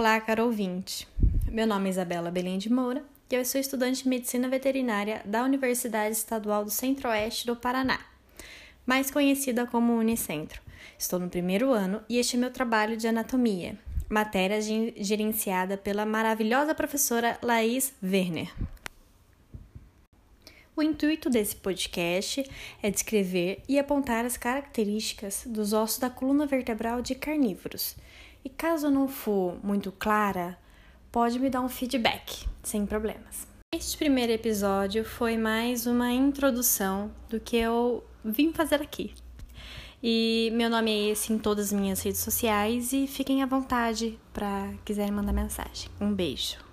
Olá, caro ouvinte. Meu nome é Isabela Belém de Moura e eu sou estudante de Medicina Veterinária da Universidade Estadual do Centro-Oeste do Paraná, mais conhecida como Unicentro. Estou no primeiro ano e este é meu trabalho de anatomia, matéria gerenciada pela maravilhosa professora Laís Werner. O intuito desse podcast é descrever e apontar as características dos ossos da coluna vertebral de carnívoros. E caso não for muito clara, pode me dar um feedback, sem problemas. Este primeiro episódio foi mais uma introdução do que eu vim fazer aqui. E meu nome é esse em todas as minhas redes sociais e fiquem à vontade para quiserem mandar mensagem. Um beijo.